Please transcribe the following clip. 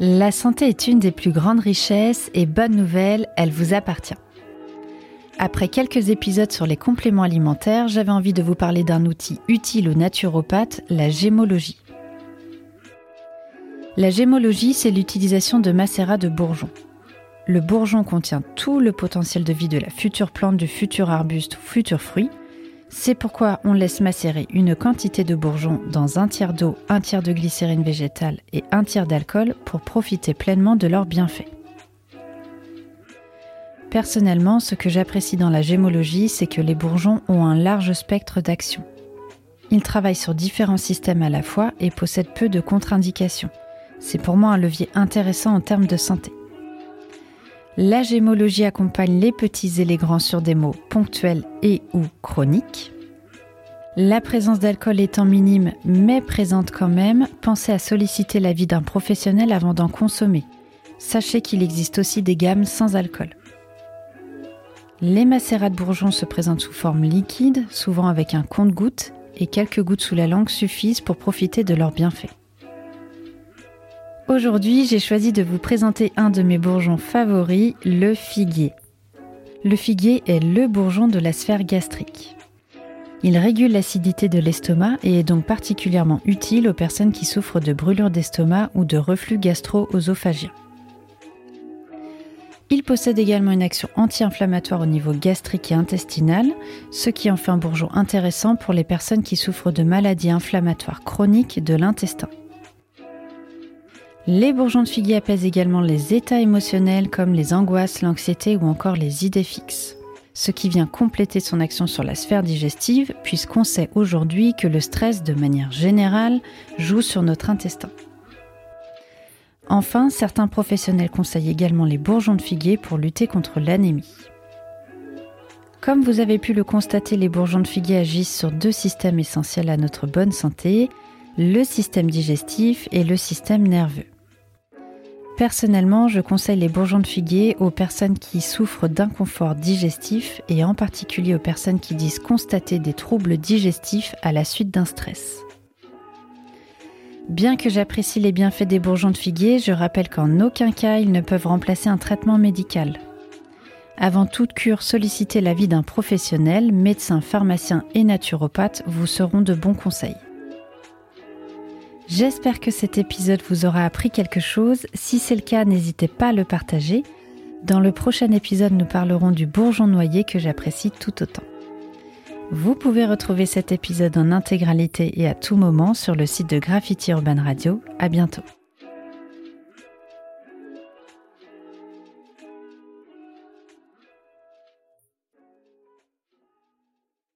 La santé est une des plus grandes richesses et bonne nouvelle, elle vous appartient. Après quelques épisodes sur les compléments alimentaires, j'avais envie de vous parler d'un outil utile aux naturopathes, la gémologie. La gémologie, c'est l'utilisation de macérats de bourgeons. Le bourgeon contient tout le potentiel de vie de la future plante, du futur arbuste ou futur fruit, c'est pourquoi on laisse macérer une quantité de bourgeons dans un tiers d'eau, un tiers de glycérine végétale et un tiers d'alcool pour profiter pleinement de leurs bienfaits. Personnellement, ce que j'apprécie dans la gémologie, c'est que les bourgeons ont un large spectre d'action. Ils travaillent sur différents systèmes à la fois et possèdent peu de contre-indications. C'est pour moi un levier intéressant en termes de santé. La gémologie accompagne les petits et les grands sur des mots ponctuels et ou chroniques. La présence d'alcool étant minime mais présente quand même, pensez à solliciter l'avis d'un professionnel avant d'en consommer. Sachez qu'il existe aussi des gammes sans alcool. Les macérats de bourgeons se présentent sous forme liquide, souvent avec un compte-gouttes, et quelques gouttes sous la langue suffisent pour profiter de leurs bienfaits. Aujourd'hui, j'ai choisi de vous présenter un de mes bourgeons favoris, le figuier. Le figuier est le bourgeon de la sphère gastrique. Il régule l'acidité de l'estomac et est donc particulièrement utile aux personnes qui souffrent de brûlures d'estomac ou de reflux gastro-œsophagien. Il possède également une action anti-inflammatoire au niveau gastrique et intestinal, ce qui en fait un bourgeon intéressant pour les personnes qui souffrent de maladies inflammatoires chroniques de l'intestin. Les bourgeons de figuier apaisent également les états émotionnels comme les angoisses, l'anxiété ou encore les idées fixes. Ce qui vient compléter son action sur la sphère digestive, puisqu'on sait aujourd'hui que le stress, de manière générale, joue sur notre intestin. Enfin, certains professionnels conseillent également les bourgeons de figuier pour lutter contre l'anémie. Comme vous avez pu le constater, les bourgeons de figuier agissent sur deux systèmes essentiels à notre bonne santé, le système digestif et le système nerveux. Personnellement, je conseille les bourgeons de figuier aux personnes qui souffrent d'inconfort digestif et en particulier aux personnes qui disent constater des troubles digestifs à la suite d'un stress. Bien que j'apprécie les bienfaits des bourgeons de figuier, je rappelle qu'en aucun cas ils ne peuvent remplacer un traitement médical. Avant toute cure, sollicitez l'avis d'un professionnel, médecin, pharmacien et naturopathe vous seront de bons conseils. J'espère que cet épisode vous aura appris quelque chose. Si c'est le cas, n'hésitez pas à le partager. Dans le prochain épisode, nous parlerons du bourgeon noyer que j'apprécie tout autant. Vous pouvez retrouver cet épisode en intégralité et à tout moment sur le site de Graffiti Urban Radio. À bientôt.